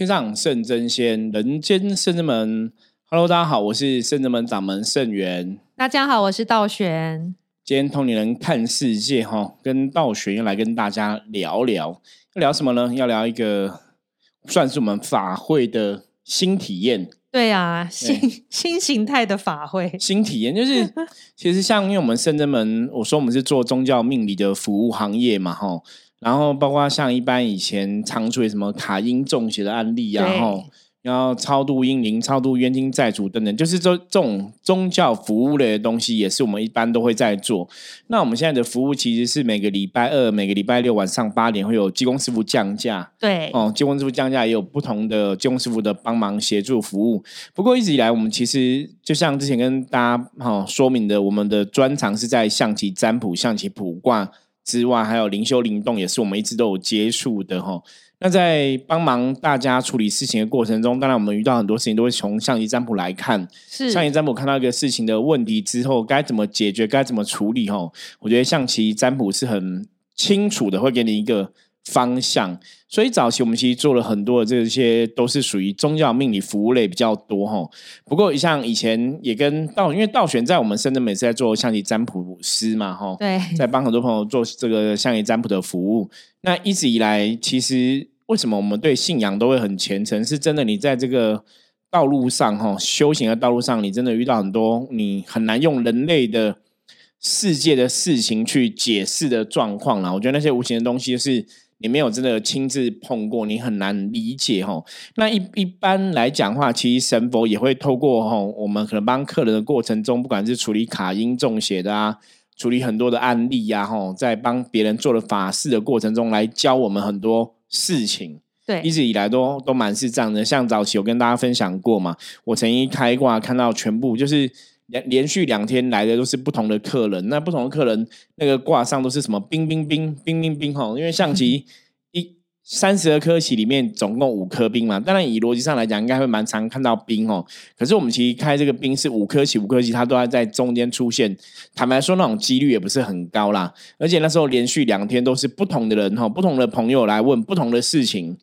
天上圣真仙，人间圣真门。Hello，大家好，我是圣真门掌门圣元。大家好，我是道玄。今天同龄人看世界哈，跟道玄又来跟大家聊聊，要聊什么呢？要聊一个算是我们法会的新体验。对啊，新新形态的法会，新体验就是，其实像因为我们圣真门，我说我们是做宗教命理的服务行业嘛，哈。然后包括像一般以前常出什么卡因中邪的案例啊，然后然后超度阴灵、超度冤亲债主等等，就是这这种宗教服务类的东西，也是我们一般都会在做。那我们现在的服务其实是每个礼拜二、每个礼拜六晚上八点会有技工师傅降价，对哦，技工师傅降价也有不同的技工师傅的帮忙协助服务。不过一直以来，我们其实就像之前跟大家哈说明的，我们的专长是在象棋占卜、象棋卜卦。之外，还有灵修灵动，也是我们一直都有接触的哈。那在帮忙大家处理事情的过程中，当然我们遇到很多事情都会从象棋占卜来看。是象棋占卜看到一个事情的问题之后，该怎么解决，该怎么处理？哈，我觉得象棋占卜是很清楚的，会给你一个。方向，所以早期我们其实做了很多的这些，都是属于宗教命理服务类比较多哈。不过像以前也跟道，因为道玄在我们深圳每次在做象棋占卜师嘛哈，对，在帮很多朋友做这个象棋占卜的服务。那一直以来，其实为什么我们对信仰都会很虔诚？是真的，你在这个道路上哈，修行的道路上，你真的遇到很多你很难用人类的世界的事情去解释的状况啦。我觉得那些无形的东西是。你没有真的亲自碰过，你很难理解哈。那一一般来讲话，其实神佛也会透过哈，我们可能帮客人的过程中，不管是处理卡因中邪的啊，处理很多的案例呀，哈，在帮别人做了法事的过程中，来教我们很多事情。对，一直以来都都蛮是这样的。像早期有跟大家分享过嘛，我曾经开挂看到全部就是。连连续两天来的都是不同的客人，那不同的客人那个挂上都是什么冰冰冰冰冰冰哈，因为象棋 一三十二颗棋里面总共五颗冰嘛，当然以逻辑上来讲应该会蛮常看到冰哦。可是我们其实开这个冰是五颗棋五颗棋，它都要在中间出现。坦白说，那种几率也不是很高啦。而且那时候连续两天都是不同的人哈，不同的朋友来问不同的事情，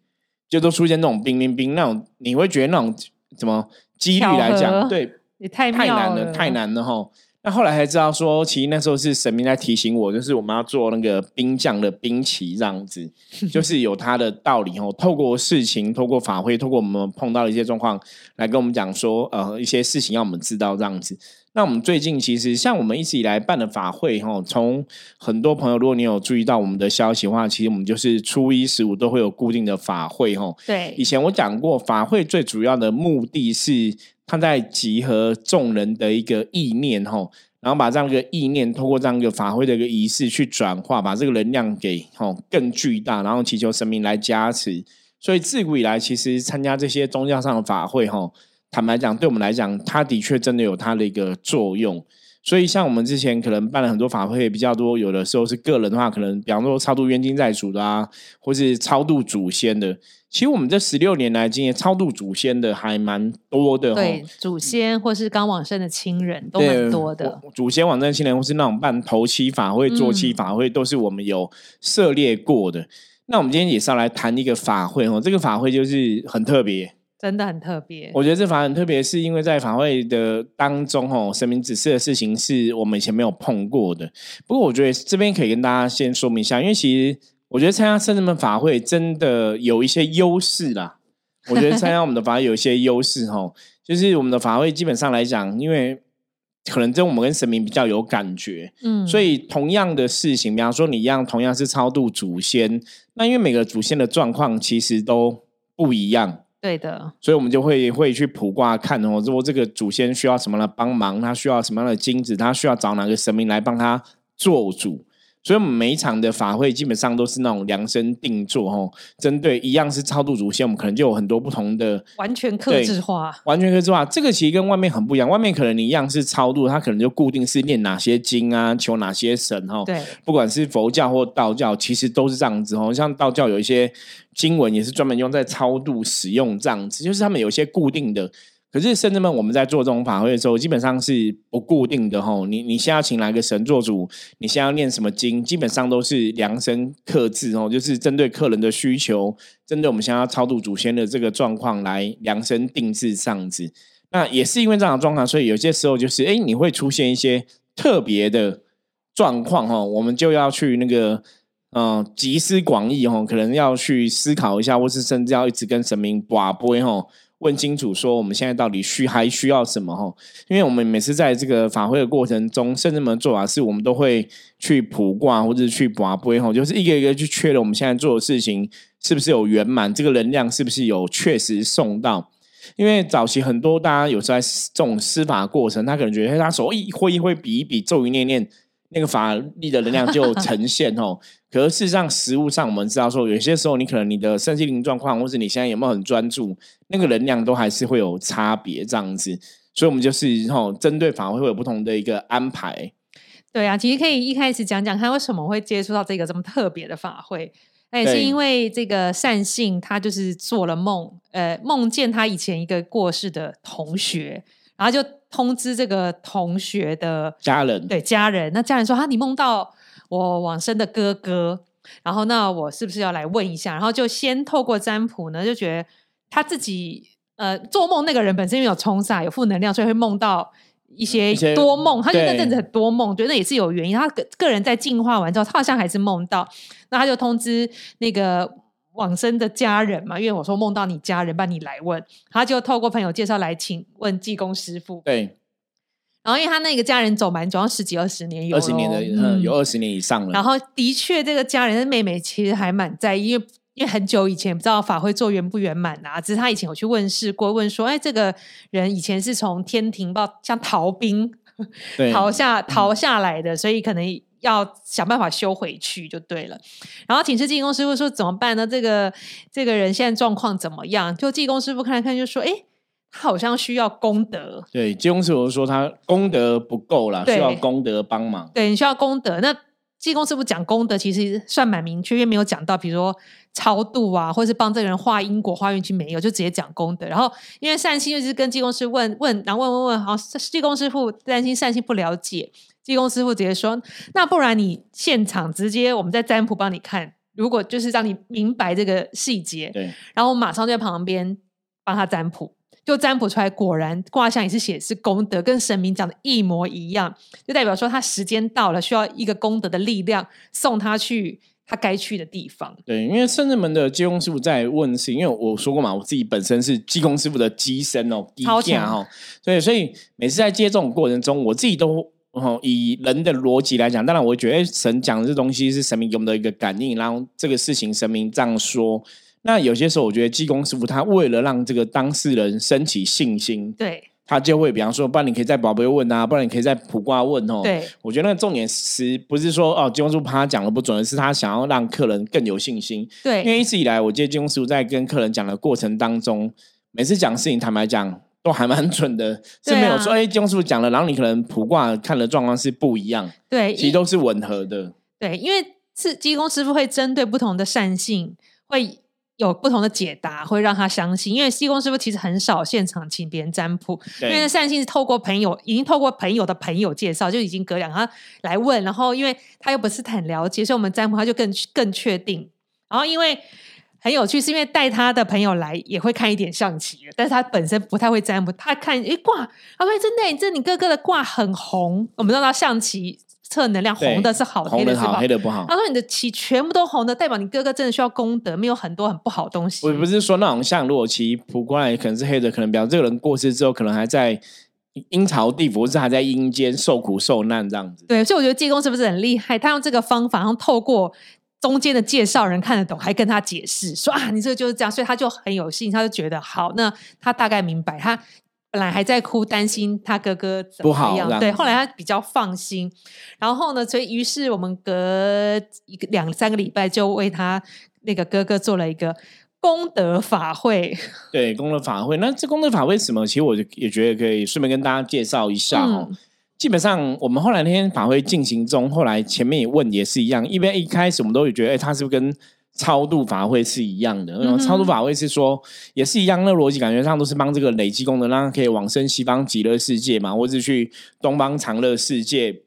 就都出现那种冰冰冰那种，你会觉得那种怎么几率来讲对。也太太难了，太难了哈！那后来才知道说，其实那时候是神明在提醒我，就是我们要做那个兵将的兵旗这样子，就是有它的道理哦。透过事情，透过法会，透过我们碰到的一些状况，来跟我们讲说，呃，一些事情要我们知道这样子。那我们最近其实像我们一直以来办的法会哈，从很多朋友，如果你有注意到我们的消息的话，其实我们就是初一十五都会有固定的法会哈。对，以前我讲过，法会最主要的目的是。他在集合众人的一个意念，吼，然后把这样一个意念，通过这样一个法会的一个仪式去转化，把这个能量给吼更巨大，然后祈求神明来加持。所以自古以来，其实参加这些宗教上的法会，吼，坦白讲，对我们来讲，它的确真的有它的一个作用。所以像我们之前可能办了很多法会比较多，有的时候是个人的话，可能比方说超度冤亲债主的啊，或是超度祖先的。其实我们这十六年来经验超度祖先的还蛮多的，对祖先或是刚往生的亲人都蛮多的。祖先往生亲人或是那种办头七法会、做七法会，都是我们有涉猎过的。那我们今天也是要来谈一个法会哦，这个法会就是很特别，真的很特别。我觉得这法很特别，是因为在法会的当中哦，神明指示的事情是我们以前没有碰过的。不过我觉得这边可以跟大家先说明一下，因为其实。我觉得参加圣人们法会真的有一些优势啦。我觉得参加我们的法会有一些优势哈，就是我们的法会基本上来讲，因为可能跟我们跟神明比较有感觉，嗯，所以同样的事情，比方说你一样同样是超度祖先，那因为每个祖先的状况其实都不一样，对的，所以我们就会会去卜卦看哦，说这个祖先需要什么的帮忙，他需要什么样的金子，他需要找哪个神明来帮他做主。所以，我们每一场的法会基本上都是那种量身定做，哦，针对一样是超度祖先，我们可能就有很多不同的，完全克制化，完全克制化。这个其实跟外面很不一样，外面可能你一样是超度，它可能就固定是念哪些经啊，求哪些神，哈，对，不管是佛教或道教，其实都是这样子，哦。像道教有一些经文也是专门用在超度使用这样子，就是他们有一些固定的。可是甚至们我们在做这种法会的时候，基本上是不固定的吼。你你先要请来个神做主，你先要念什么经，基本上都是量身刻制哦，就是针对客人的需求，针对我们想要超度祖先的这个状况来量身定制这样子。那也是因为这样的状况，所以有些时候就是，哎，你会出现一些特别的状况哈，我们就要去那个，嗯，集思广益哈，可能要去思考一下，或是甚至要一直跟神明把杯哈，问清楚说我们现在到底需还需要什么哈？因为我们每次在这个法会的过程中，甚至们做法是我们都会去卜卦或者去把杯哈，就是一个一个去确认我们现在做的事情是不是有圆满，这个能量是不是有确实送到。因为早期很多大家有在这种施法过程，他可能觉得他手一挥一挥比一比咒语念念，那个法力的能量就 呈现哦。可是事实上，实物上我们知道说，有些时候你可能你的身心灵状况，或是你现在有没有很专注，那个能量都还是会有差别这样子。所以，我们就是吼，针对法会会有不同的一个安排。对啊，其实可以一开始讲讲看，为什么会接触到这个这么特别的法会。那也是因为这个善信，他就是做了梦，呃，梦见他以前一个过世的同学，然后就通知这个同学的家人，对家人。那家人说：“啊，你梦到我往生的哥哥，然后那我是不是要来问一下？”然后就先透过占卜呢，就觉得他自己呃做梦那个人本身因为有冲煞、有负能量，所以会梦到。一些多梦，他就那阵子很多梦，觉得那也是有原因。他个个人在进化完之后，他好像还是梦到，那他就通知那个往生的家人嘛，因为我说梦到你家人，帮你来问，他就透过朋友介绍来请问济公师傅。对，然后因为他那个家人走蛮久，十几二十年，有二十年的，嗯，有二十年以上了。然后的确，这个家人的妹妹其实还蛮在意，因为。因为很久以前不知道法会做圆不圆满啊，只是他以前有去问事过，问说，哎，这个人以前是从天庭报像逃兵 逃下逃下来的，所以可能要想办法修回去就对了。然后请示技工师傅说怎么办呢？这个这个人现在状况怎么样？就技工师傅看了看，就说，哎，他好像需要功德。对，技工师傅说他功德不够了，需要功德帮忙。对你需要功德，那技工师傅讲功德其实算蛮明确，因为没有讲到，比如说。超度啊，或者是帮这个人化因果、化运气，没有就直接讲功德。然后因为善心就是跟济公师问问，然后问问问，好，技工师傅担心善心不了解，济公师傅直接说：“那不然你现场直接我们在占卜帮你看，如果就是让你明白这个细节，对，然后我马上在旁边帮他占卜，就占卜出来，果然卦象也是写是功德，跟神明讲的一模一样，就代表说他时间到了，需要一个功德的力量送他去。”他该去的地方。对，因为圣人门的济公师傅在问是，因为我说过嘛，我自己本身是济公师傅的机身哦，超强哈。对，所以每次在接这种过程中，我自己都哦，以人的逻辑来讲，当然我觉得神讲的这东西是神明给我们的一个感应，然后这个事情神明这样说。那有些时候，我觉得济公师傅他为了让这个当事人升起信心，对。他就会，比方说，不然你可以在宝贝问啊，不然你可以在卜卦问哦。对，我觉得那个重点是不是说哦，金公师傅怕他讲的不准，而是他想要让客人更有信心。对，因为一直以来，我记得金公师傅在跟客人讲的过程当中，每次讲事情，坦白讲都还蛮准的，是没有说哎，金公师傅讲了，然后你可能卜卦看的状况是不一样。对，其实都是吻合的。对，因为是济公师傅会针对不同的善性会。有不同的解答会让他相信，因为西公师傅其实很少现场请别人占卜，因为善性是透过朋友，已经透过朋友的朋友介绍，就已经隔两他来问，然后因为他又不是很了解，所以我们占卜他就更更确定。然后因为很有趣，是因为带他的朋友来也会看一点象棋，但是他本身不太会占卜，他看一卦，他说真的，这你哥哥的卦很红，我们知道象棋。测能量红的是好，黑的是好，黑的不好。他说你的棋全部都红的，代表你哥哥真的需要功德，没有很多很不好的东西。我不是说那种像如果棋扑过来可能是黑的，可能表示这个人过世之后可能还在阴曹地府，或是还在阴间受苦受难这样子。对，所以我觉得济公是不是很厉害？他用这个方法，然后透过中间的介绍人看得懂，还跟他解释说啊，你这个就是这样，所以他就很有信，他就觉得好，那他大概明白他。本来还在哭，担心他哥哥怎么样？对，后来他比较放心。然后呢，所以于是我们隔一个两三个礼拜，就为他那个哥哥做了一个功德法会。对，功德法会。那这功德法会什么？其实我也觉得可以顺便跟大家介绍一下哦。基本上，我们后来那天法会进行中，后来前面也问也是一样，因为一开始我们都有觉得，哎，他是不是跟超度法会是一样的。超度法会是说也是一样，那逻辑感觉上都是帮这个累积功德，让他可以往生西方极乐世界嘛，或者去东方长乐世界，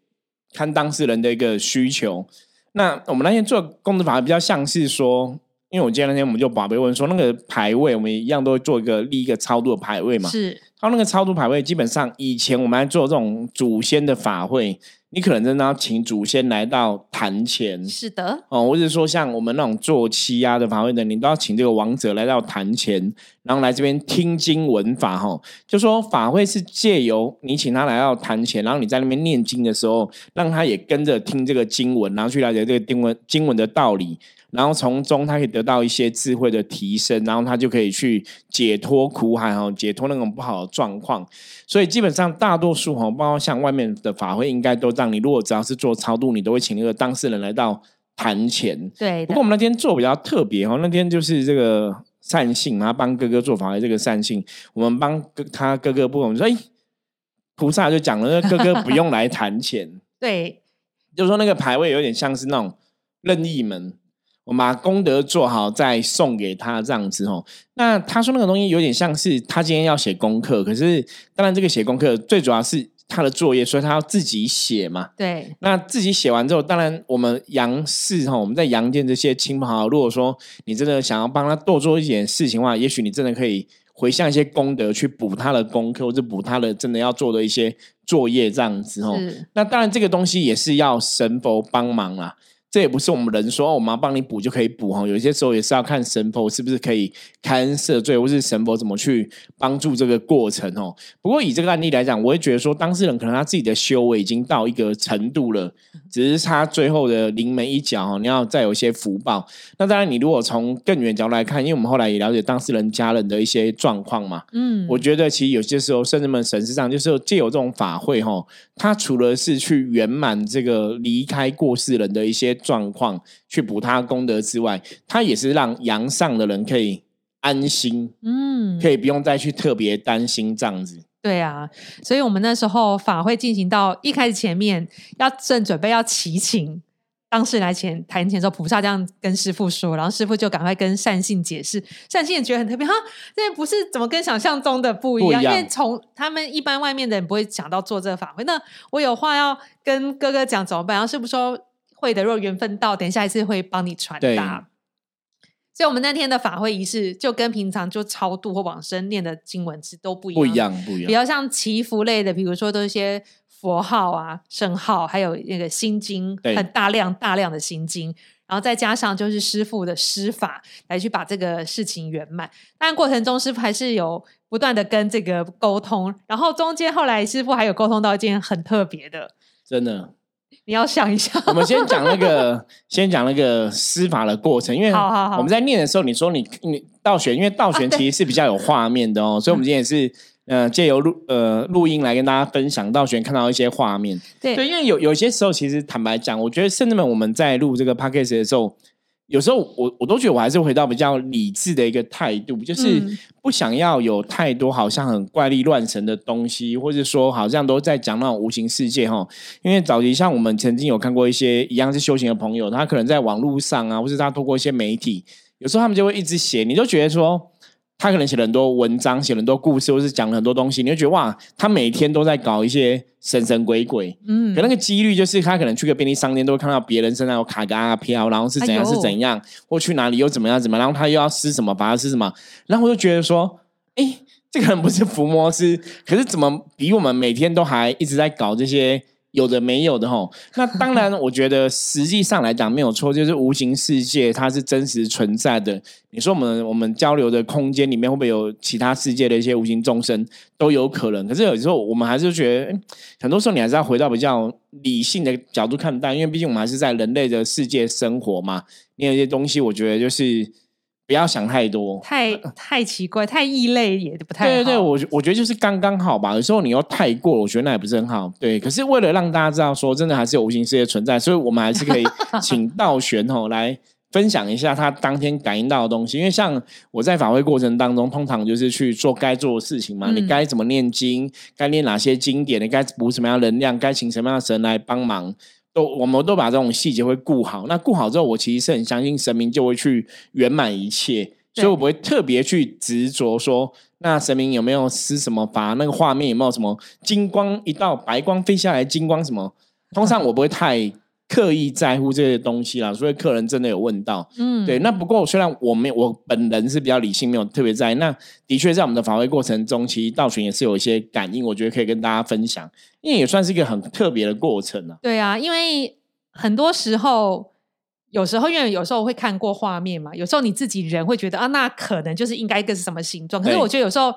看当事人的一个需求。那我们那天做功德法会比较像是说，因为我今天那天我们就宝贝问说，那个排位我们一样都会做一个立一个超度的排位嘛？是。他那个超度牌位，基本上以前我们来做这种祖先的法会，你可能真的要请祖先来到坛前。是的，哦，或者说像我们那种做七压的法会的，你都要请这个王者来到坛前，然后来这边听经闻法。哈，就说法会是借由你请他来到坛前，然后你在那边念经的时候，让他也跟着听这个经文，然后去了解这个经文经文的道理。然后从中他可以得到一些智慧的提升，然后他就可以去解脱苦海哈，解脱那种不好的状况。所以基本上大多数哈，包括像外面的法会，应该都让你如果只要是做超度，你都会请那个当事人来到坛前。对。不过我们那天做比较特别哈，那天就是这个善信嘛，帮哥哥做法会，这个善信，我们帮哥他哥哥不，我们说哎，菩萨就讲了，那哥哥不用来坛前。对。就是说那个牌位有点像是那种任意门。我把功德做好，再送给他这样子哦。那他说那个东西有点像是他今天要写功课，可是当然这个写功课最主要是他的作业，所以他要自己写嘛。对。那自己写完之后，当然我们杨氏哈，我们在杨建这些亲朋好友，如果说你真的想要帮他多做一点事情的话，也许你真的可以回向一些功德去补他的功课，或者补他的真的要做的一些作业这样子哦。那当然这个东西也是要神佛帮忙啦。这也不是我们人说我们要帮你补就可以补哈，有些时候也是要看神佛是不是可以开恩赦罪，或是神佛怎么去帮助这个过程哦。不过以这个案例来讲，我会觉得说当事人可能他自己的修为已经到一个程度了，只是他最后的临门一脚哈，你要再有一些福报。那当然，你如果从更远角度来看，因为我们后来也了解当事人家人的一些状况嘛，嗯，我觉得其实有些时候甚至们神事上就是借由这种法会哈，他除了是去圆满这个离开过世人的一些。状况去补他功德之外，他也是让阳上的人可以安心，嗯，可以不用再去特别担心这样子。对啊，所以我们那时候法会进行到一开始前面要正准备要祈请当事人来前谈前的时候，菩萨这样跟师傅说，然后师傅就赶快跟善信解释，善信也觉得很特别哈，这不是怎么跟想象中的不一样，因为从他们一般外面的人不会想到做这个法会，那我有话要跟哥哥讲怎么办？然后师傅说。会的，若缘分到，等下一次会帮你传达。所以，我们那天的法会仪式就跟平常就超度或往生念的经文是都不一样，不一样，不一样。比较像祈福类的，比如说都是一些佛号啊、圣号，还有那个心经，很大量大量的心经，然后再加上就是师傅的施法来去把这个事情圆满。但过程中，师傅还是有不断的跟这个沟通，然后中间后来师傅还有沟通到一件很特别的，真的。你要想一下，我们先讲那个，先讲那个施法的过程，因为我们在念的时候，你说你你倒悬，因为倒悬其实是比较有画面的哦，所以我们今天也是呃借由录呃录音来跟大家分享倒悬看到一些画面。对，因为有有些时候，其实坦白讲，我觉得甚至们我们在录这个 podcast 的时候。有时候我我都觉得我还是回到比较理智的一个态度，就是不想要有太多好像很怪力乱神的东西，或者说好像都在讲那种无形世界哈。因为早期像我们曾经有看过一些一样是修行的朋友，他可能在网络上啊，或者他透过一些媒体，有时候他们就会一直写，你就觉得说。他可能写了很多文章，写了很多故事，或是讲了很多东西，你会觉得哇，他每天都在搞一些神神鬼鬼。嗯，可那个几率就是他可能去个便利商店，都会看到别人身上有卡个阿飘，然后是怎样是怎样，或去哪里又怎么样怎么，然后他又要施什么，把他施什么，然后我就觉得说，哎，这个人不是伏魔师，可是怎么比我们每天都还一直在搞这些？有的没有的哈，那当然，我觉得实际上来讲没有错，就是无形世界它是真实存在的。你说我们我们交流的空间里面会不会有其他世界的一些无形众生都有可能？可是有时候我们还是觉得，很多时候你还是要回到比较理性的角度看待，因为毕竟我们还是在人类的世界生活嘛。你有一些东西，我觉得就是。不要想太多，太 太奇怪，太异类也不太。对对对，我我觉得就是刚刚好吧。有时候你又太过，我觉得那也不是很好。对，可是为了让大家知道说，真的还是有无形世界存在，所以我们还是可以请道玄吼来分享一下他当天感应到的东西。因为像我在法会过程当中，通常就是去做该做的事情嘛。你该怎么念经，该念哪些经典，你该补什么样能量，该请什么样的神来帮忙。都我们都把这种细节会顾好。那顾好之后，我其实是很相信神明就会去圆满一切，所以我不会特别去执着说，那神明有没有施什么法，那个画面有没有什么金光一道白光飞下来，金光什么？通常我不会太。刻意在乎这些东西啦，所以客人真的有问到，嗯，对。那不过虽然我没我本人是比较理性，没有特别在意。那的确在我们的访问过程中，其实道群也是有一些感应，我觉得可以跟大家分享，因为也算是一个很特别的过程啊。对啊，因为很多时候。有时候，因为有时候会看过画面嘛，有时候你自己人会觉得啊，那可能就是应该一个是什么形状。可是我觉得有时候，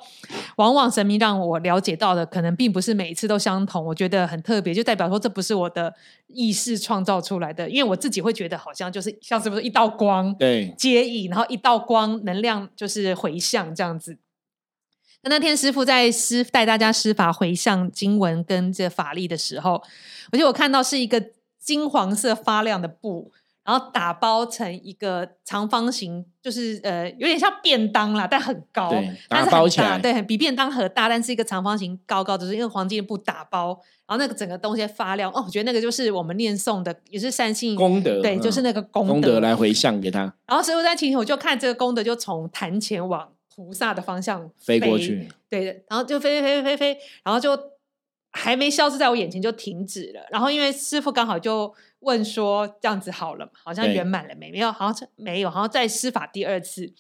往往神明让我了解到的，可能并不是每一次都相同。我觉得很特别，就代表说这不是我的意识创造出来的。因为我自己会觉得，好像就是像是不是一道光对接引，然后一道光能量就是回向这样子。那那天师傅在施带大家施法回向经文跟这法力的时候，我觉得我看到是一个金黄色发亮的布。然后打包成一个长方形，就是呃，有点像便当啦，但很高，打包起来，对，比便当盒大，但是一个长方形，高高的，是因为黄金布打包，然后那个整个东西发亮哦，我觉得那个就是我们念诵的，也是善信功德，对，就是那个功德来回向给他。然后师傅在祈请，我就看这个功德就从坛前往菩萨的方向飞过去，对，然后就飞飞飞飞飞，然后就还没消失在我眼前就停止了。然后因为师傅刚好就。问说这样子好了好像圆满了没？没有，好像没有，好像再施法第二次。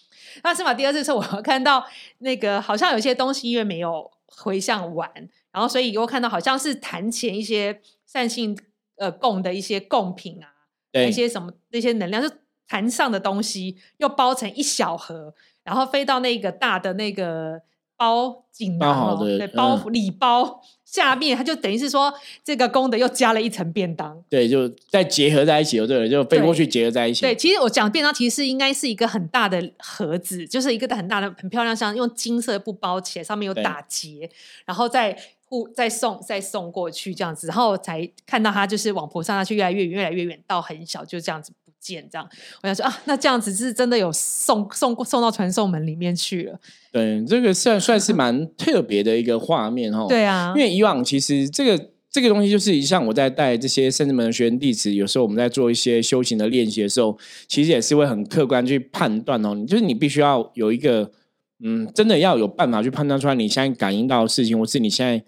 那施法第二次的时候，我看到那个好像有些东西因为没有回向完，然后所以又看到好像是坛前一些善性呃供的一些贡品啊，一些什么那些能量，就坛上的东西又包成一小盒，然后飞到那个大的那个包锦囊对包礼包。下面它就等于是说，这个功德又加了一层便当，对，就再结合在一起，对了，就飞过去结合在一起。对，其实我讲便当，其实是应该是一个很大的盒子，就是一个很大的、很漂亮，像用金色布包起来，上面有打结，然后再互再送再送过去这样子，然后才看到它就是往菩萨那去，越来越远，越来越远，到很小，就这样子不见。这样，我想说啊，那这样子是真的有送送送到传送门里面去了。对，这个算算是蛮特别的一个画面哈。对啊，因为以往其实这个这个东西就是像我在带这些圣智门的学员弟子，有时候我们在做一些修行的练习的时候，其实也是会很客观去判断哦。你就是你必须要有一个嗯，真的要有办法去判断出来，你现在感应到的事情，或是你现在。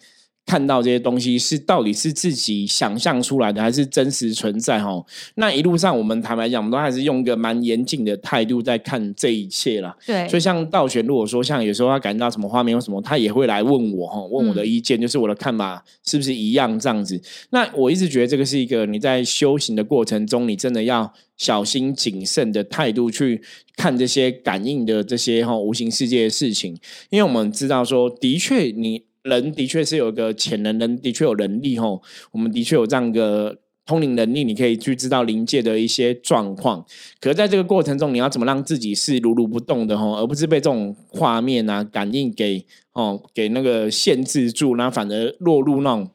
看到这些东西是到底是自己想象出来的，还是真实存在？哈，那一路上我们坦白讲，我们都还是用一个蛮严谨的态度在看这一切啦。对，所以像道玄，如果说像有时候他感到什么画面或什么，他也会来问我，哈，问我的意见，就是我的看法是不是一样这样子？那我一直觉得这个是一个你在修行的过程中，你真的要小心谨慎的态度去看这些感应的这些哈无形世界的事情，因为我们知道说，的确你。人的确是有个潜能，人的确有能力吼，我们的确有这样一个通灵能力，你可以去知道灵界的一些状况。可是在这个过程中，你要怎么让自己是如如不动的吼，而不是被这种画面啊、感应给哦给那个限制住，然后反而落入那种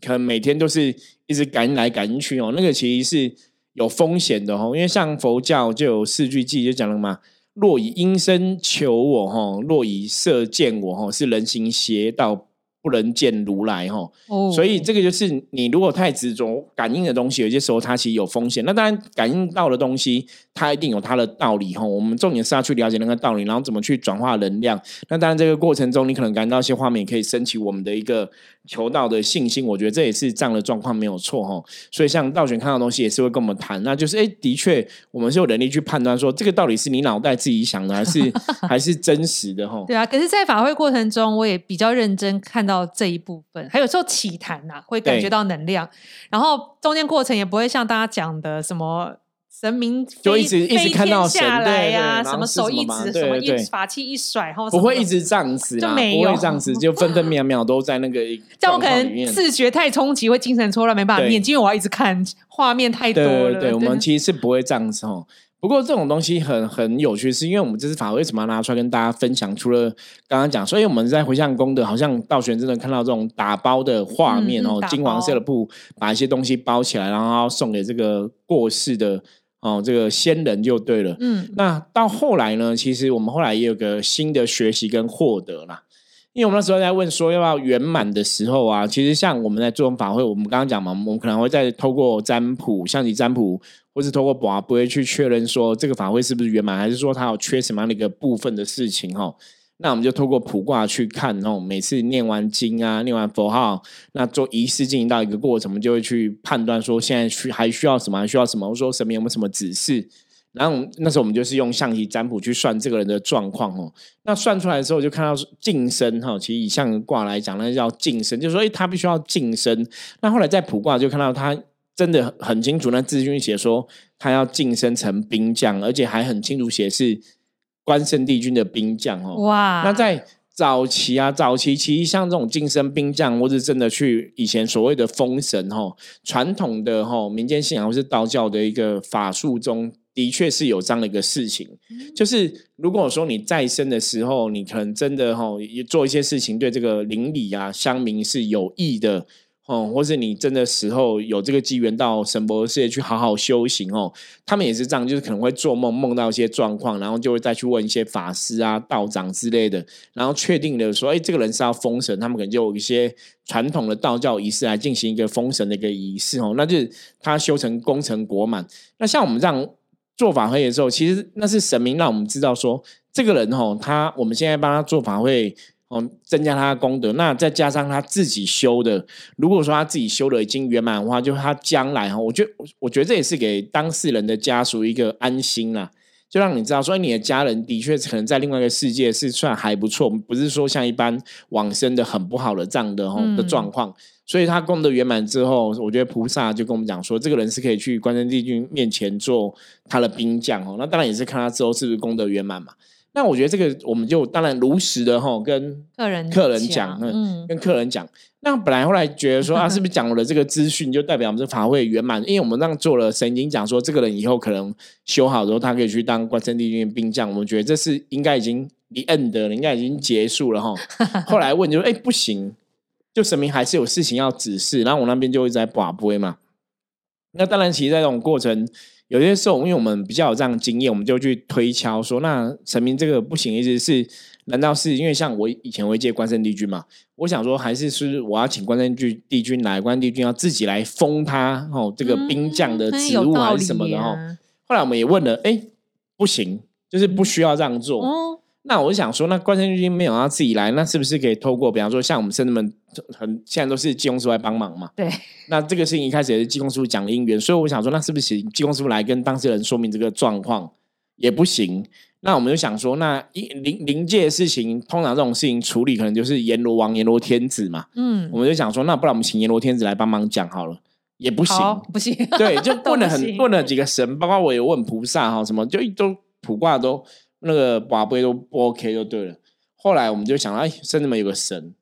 可能每天都是一直感应来感应去哦，那个其实是有风险的吼。因为像佛教就有四句偈就讲了嘛。若以阴身求我，哈；若以射箭我，哈，是人行邪道。不能见如来哈，所以这个就是你如果太执着感应的东西，有些时候它其实有风险。那当然感应到的东西，它一定有它的道理哈。我们重点是要去了解那个道理，然后怎么去转化能量。那当然这个过程中，你可能感到一些画面，可以升起我们的一个求道的信心。我觉得这也是这样的状况没有错哈。所以像道玄看到东西，也是会跟我们谈，那就是哎，的确我们是有能力去判断说这个到底是你脑袋自己想的，还是 还是真实的哈。对啊，可是，在法会过程中，我也比较认真看到。到这一部分，还有时候起痰呐，会感觉到能量，然后中间过程也不会像大家讲的什么神明就一直一直看到下来呀，什么手一指，什么一法器一甩，然后不会一直这样子，就没有这样子，就分分秒秒都在那个。但我可能视觉太冲击，会精神错乱，没办法念，因为我要一直看画面太多了。对，我们其实是不会这样子哦。不过这种东西很很有趣，是因为我们这次法为什么要拿出来跟大家分享？除了刚刚讲，所以我们在回向功德，好像道玄真的看到这种打包的画面哦，金黄色的布把一些东西包起来，然后送给这个过世的哦这个先人就对了。嗯，那到后来呢，其实我们后来也有个新的学习跟获得啦。因为我们那时候在问说要不要圆满的时候啊，其实像我们在做法会，我们刚刚讲嘛，我们可能会再透过占卜、象棋占卜，或是透过卜不会去确认说这个法会是不是圆满，还是说它有缺什么样的一个部分的事情哈。那我们就透过卜卦去看哦，每次念完经啊，念完佛号，那做仪式进行到一个过程，我们就会去判断说现在需还需要什么，还需要什么，我说神明有没有什么指示。然后那时候我们就是用象棋占卜去算这个人的状况哦。那算出来的时候就看到晋升哈，其实以象卦来讲，那叫晋升，就是说哎，他必须要晋升。那后来在卜卦就看到他真的很清楚，那字君写说他要晋升成兵将，而且还很清楚写是关圣帝君的兵将哦。哇！那在早期啊，早期其实像这种晋升兵将，或是真的去以前所谓的封神哦，传统的哈民间信仰或是道教的一个法术中。的确是有这样的一个事情，就是如果说你在生的时候，你可能真的哈做一些事情对这个邻里啊乡民是有益的哦，或是你真的时候有这个机缘到神佛世界去好好修行哦，他们也是这样，就是可能会做梦梦到一些状况，然后就会再去问一些法师啊道长之类的，然后确定的说，哎，这个人是要封神，他们可能就有一些传统的道教仪式来进行一个封神的一个仪式哦，那就是他修成功成果满。那像我们这样。做法会的时候，其实那是神明让我们知道说，这个人哦，他我们现在帮他做法会哦，增加他的功德。那再加上他自己修的，如果说他自己修的已经圆满的话，就他将来哈，我觉得我觉得这也是给当事人的家属一个安心啦，就让你知道说，你的家人的确可能在另外一个世界是算还不错，不是说像一般往生的很不好的这样的的状况。所以他功德圆满之后，我觉得菩萨就跟我们讲说，这个人是可以去关圣帝君面前做他的兵将哦。那当然也是看他之后是不是功德圆满嘛。那我觉得这个我们就当然如实的哈跟客人客人讲，嗯，跟客人讲。那本来后来觉得说啊，是不是讲我的这个资讯就代表我们这法会圆满？因为我们让做了，神经讲说这个人以后可能修好之后，他可以去当关圣帝君兵将。我们觉得这是应该已经 the end 了，应该已经结束了哈。后来问就说，哎，不行。就神明还是有事情要指示，然后我那边就一直在把杯嘛。那当然，其实在这种过程，有些时候，因为我们比较有这样经验，我们就去推敲说，那神明这个不行，意思是难道是因为像我以前会借关圣帝君嘛？我想说，还是是我要请关圣帝帝君来，关帝君要自己来封他哦，这个兵将的职务还是什么的哦。后来我们也问了，哎，不行，就是不需要这样做。那我想说，那关圣帝君没有他自己来，那是不是可以透过，比方说像我们圣人们很现在都是济公师傅来帮忙嘛？对。那这个事情一开始也是济公师傅讲的因缘，所以我想说，那是不是请济公师傅来跟当事人说明这个状况也不行？那我们就想说，那临临界的事情，通常这种事情处理可能就是阎罗王、阎罗天子嘛。嗯。我们就想说，那不然我们请阎罗天子来帮忙讲好了，也不行，不行。对，就问了很问了几个神，包括我也问菩萨哈，什么就都卜卦都。那个把杯都不 OK 就对了。后来我们就想到，哎，甚至们有个神，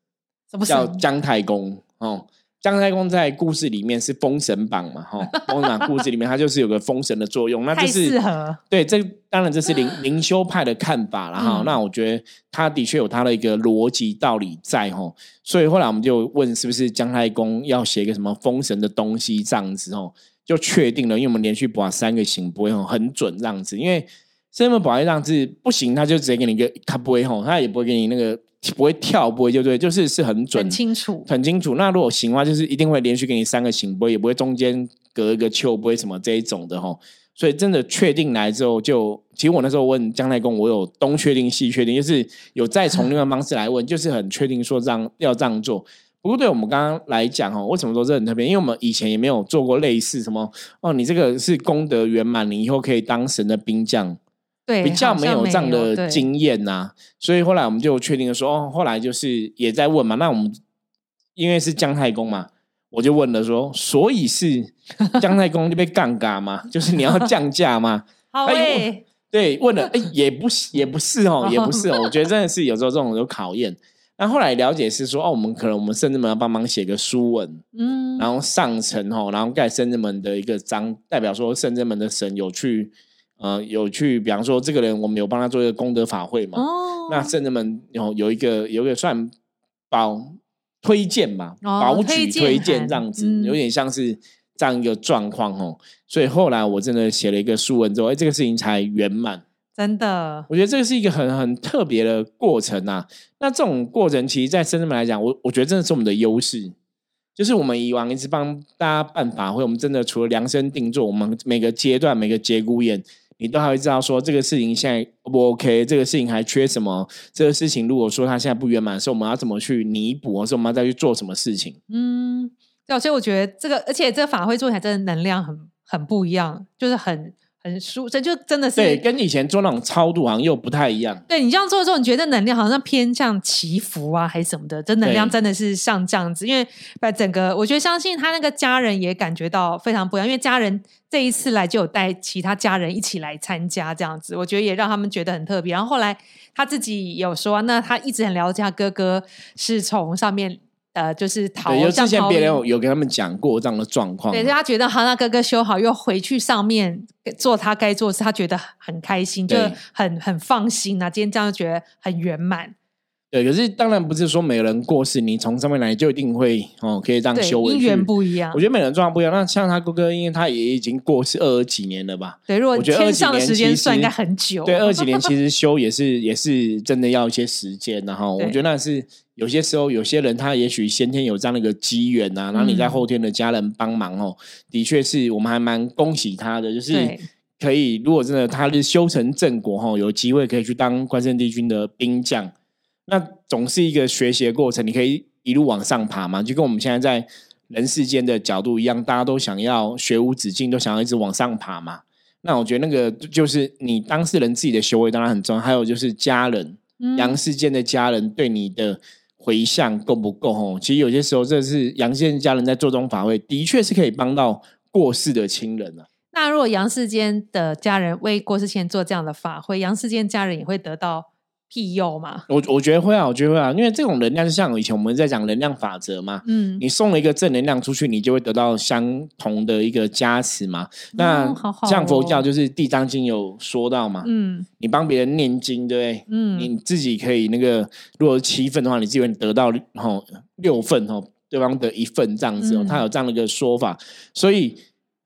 叫姜太公哦。姜太公在故事里面是封神榜嘛，哈，封神榜故事里面他就是有个封神的作用。那就是适合。对，这当然这是灵灵修派的看法了哈。那我觉得他的确有他的一个逻辑道理在哈。所以后来我们就问，是不是姜太公要写个什么封神的东西这样子哦？就确定了，因为我们连续把三个行不会很准这样子，因为。生命保卫让是不行，他就直接给你一个，他不会吼，他也不会给你那个不会跳，不会就对，就是是很准、很清楚、很清楚。那如果行的话，就是一定会连续给你三个行，不会也不会中间隔一个秋，不会什么这一种的吼。所以真的确定来之后，就其实我那时候问姜太公，我有东确定西确定，就是有再从另外方式来问，就是很确定说这样要这样做。不过对我们刚刚来讲哦，为什么说这很特别？因为我们以前也没有做过类似什么哦，你这个是功德圆满，你以后可以当神的兵将。对，比较没有这样的经验呐，所以后来我们就确定了说，哦，后来就是也在问嘛，那我们因为是姜太公嘛，我就问了说，所以是姜太公就被杠杆嘛，就是你要 降价嘛？好诶，对，问了，哎，也不是，也不是哦，也不是哦，我觉得真的是有时候这种有考验。那后来了解是说，哦，我们可能我们甚至们要帮忙写个书文，嗯，然后上层哦，然后盖圣人们的一个章，代表说圣人们的神有去。呃，有去，比方说这个人，我们有帮他做一个功德法会嘛？哦，那圣人们有有一个有一个算保推荐嘛，保举推荐这样子，有点像是这样一个状况哦。所以后来我真的写了一个书文之后，哎，这个事情才圆满。真的，我觉得这个是一个很很特别的过程啊。那这种过程，其实，在深圳来讲，我我觉得真的是我们的优势，就是我们以往一直帮大家办法会，我们真的除了量身定做，我们每个阶段每个节骨眼，你都还会知道说这个事情现在不 OK，这个事情还缺什么，这个事情如果说它现在不圆满，是我们要怎么去弥补，或是我们要再去做什么事情？嗯，对，所以我觉得这个，而且这个法会做起来真的能量很很不一样，就是很。很舒，这就真的是对，跟以前做那种超度好像又不太一样。对你这样做之后，你觉得能量好像偏向祈福啊，还是什么的？这能量真的是像这样子，因为把整个，我觉得相信他那个家人也感觉到非常不一样，因为家人这一次来就有带其他家人一起来参加，这样子，我觉得也让他们觉得很特别。然后后来他自己有说，那他一直很了解他哥哥是从上面。呃，就是逃，有之前别人有有跟他们讲过这样的状况，对，他觉得哈娜哥哥修好又回去上面做他该做的事，他觉得很开心，就很很放心啊。今天这样觉得很圆满。对，可是当然不是说每个人过世，你从上面来就一定会哦，可以这样修。姻缘不一样，我觉得每个人状况不一样。那像他哥哥，因为他也已经过世二十几年了吧？对，如果天上的时间算，应该很久。对，二十几年其实修也是也是真的要一些时间。然后我觉得那是有些时候有些人他也许先天有这样的一个机缘呐，然后你在后天的家人帮忙哦，的确是我们还蛮恭喜他的，就是可以如果真的他是修成正果哈，有机会可以去当关圣帝君的兵将。那总是一个学习的过程，你可以一路往上爬嘛，就跟我们现在在人世间的角度一样，大家都想要学无止境，都想要一直往上爬嘛。那我觉得那个就是你当事人自己的修为当然很重要，还有就是家人，阳世间的家人对你的回向够不够？哦，其实有些时候这是阳世间家人在做这种法会，的确是可以帮到过世的亲人啊。那如果阳世间的家人为过世前做这样的法会，阳世间家人也会得到。庇佑嘛？我我觉得会啊，我觉得会啊，因为这种能量就像以前我们在讲能量法则嘛。嗯，你送了一个正能量出去，你就会得到相同的一个加持嘛。那像佛教就是《地藏经》有说到嘛。嗯，你帮别人念经，对不对？嗯，你自己可以那个，如果七份的话，你自己会得到哦六份哦，对方的一份这样子哦。他有这样的一个说法，所以。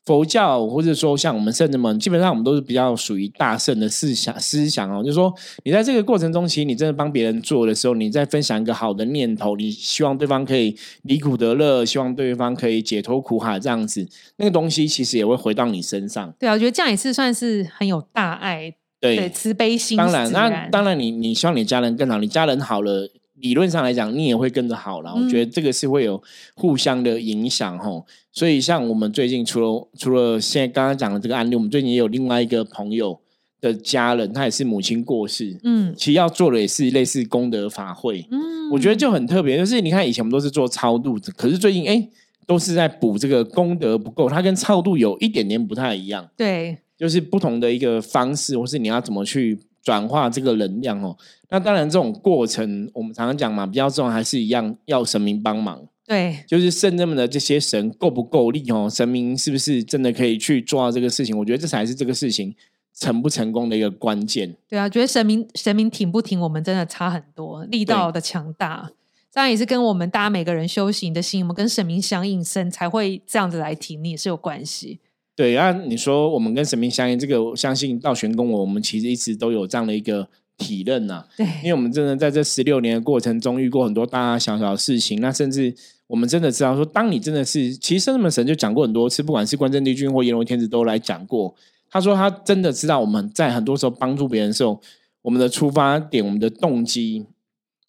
佛教或者说像我们圣人们，基本上我们都是比较属于大圣的思想思想哦。就是说，你在这个过程中，其实你真的帮别人做的时候，你在分享一个好的念头，你希望对方可以离苦得乐，希望对方可以解脱苦海，这样子，那个东西其实也会回到你身上。对啊，我觉得这样也是算是很有大爱，对慈悲心。当然，那当然，你你希望你家人更好，你家人好了。理论上来讲，你也会跟着好了。我觉得这个是会有互相的影响吼。所以像我们最近除了除了现在刚刚讲的这个案例，我们最近也有另外一个朋友的家人，他也是母亲过世。嗯，其实要做的也是类似功德法会。嗯，我觉得就很特别，就是你看以前我们都是做超度，可是最近哎都是在补这个功德不够，它跟超度有一点点不太一样。对，就是不同的一个方式，或是你要怎么去。转化这个能量哦，那当然这种过程，我们常常讲嘛，比较重要还是一样要神明帮忙。对，就是圣人们的这些神够不够力哦？神明是不是真的可以去做到这个事情？我觉得这才是这个事情成不成功的一个关键。对啊，觉得神明神明挺不挺我们真的差很多，力道的强大，当然也是跟我们大家每个人修行的心，我们跟神明相应，神才会这样子来挺你，是有关系。对啊，你说我们跟神明相应，这个我相信道玄公，我们其实一直都有这样的一个体认呐。对，因为我们真的在这十六年的过程中遇过很多大大小小的事情，那甚至我们真的知道说，当你真的是，其实圣母神就讲过很多次，不管是关圣帝君或阎罗天子都来讲过，他说他真的知道我们在很多时候帮助别人的时候，我们的出发点，我们的动机。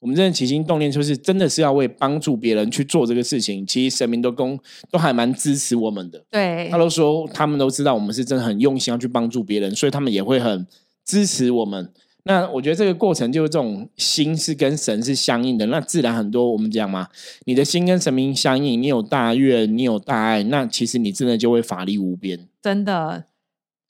我们真的起心动念，就是真的是要为帮助别人去做这个事情。其实神明都公都还蛮支持我们的，对，他都说他们都知道我们是真的很用心要去帮助别人，所以他们也会很支持我们。那我觉得这个过程就是这种心是跟神是相应的，那自然很多我们讲嘛，你的心跟神明相应，你有大愿，你有大爱，那其实你真的就会法力无边，真的。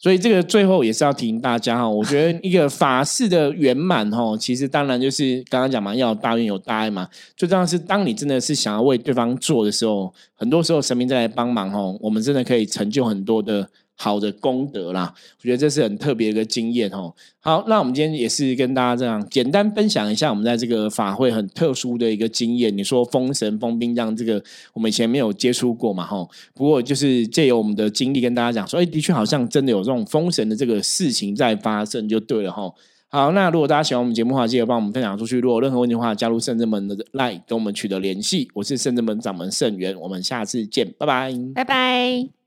所以这个最后也是要提醒大家哈，我觉得 一个法事的圆满哈，其实当然就是刚刚讲嘛，要有大愿有大爱嘛。最重要是当你真的是想要为对方做的时候，很多时候神明在来帮忙哈，我们真的可以成就很多的好的功德啦。我觉得这是很特别的一个经验哦。好，那我们今天也是跟大家这样简单分享一下我们在这个法会很特殊的一个经验。你说封神封兵让这个我们以前没有接触过嘛？哈，不过就是借由我们的经历跟大家讲说，哎，的确好像真的有这种封神的这个事情在发生，就对了哈。好，那如果大家喜欢我们节目的话，记得帮我们分享出去。如果有任何问题的话，加入圣正门的 line 跟我们取得联系。我是圣正门掌门圣元，我们下次见，拜拜，拜拜。